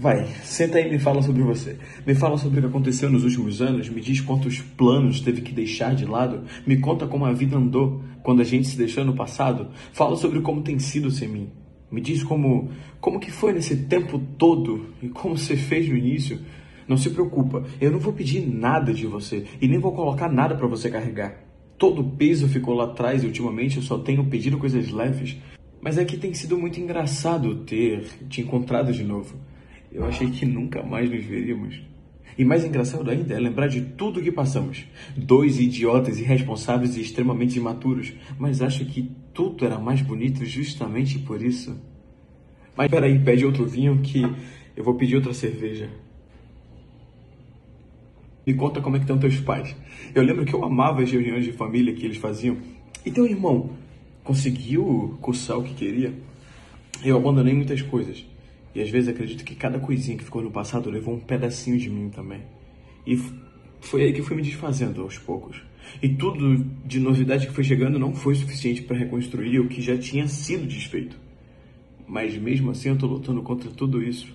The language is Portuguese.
Vai, senta aí e me fala sobre você. Me fala sobre o que aconteceu nos últimos anos, me diz quantos planos teve que deixar de lado, me conta como a vida andou quando a gente se deixou no passado. Fala sobre como tem sido sem mim. Me diz como, como que foi nesse tempo todo e como você fez no início. Não se preocupa, eu não vou pedir nada de você e nem vou colocar nada para você carregar. Todo o peso ficou lá atrás e ultimamente eu só tenho pedido coisas leves. Mas é que tem sido muito engraçado ter te encontrado de novo. Eu achei que nunca mais nos veríamos. E mais engraçado ainda é lembrar de tudo que passamos. Dois idiotas irresponsáveis e extremamente imaturos. Mas acho que tudo era mais bonito justamente por isso. Mas peraí, pede outro vinho que eu vou pedir outra cerveja. Me conta como é que estão teus pais. Eu lembro que eu amava as reuniões de família que eles faziam. E teu irmão conseguiu cursar o que queria? Eu abandonei muitas coisas. E às vezes acredito que cada coisinha que ficou no passado levou um pedacinho de mim também. E foi aí que fui me desfazendo aos poucos. E tudo de novidade que foi chegando não foi suficiente para reconstruir o que já tinha sido desfeito. Mas mesmo assim eu tô lutando contra tudo isso.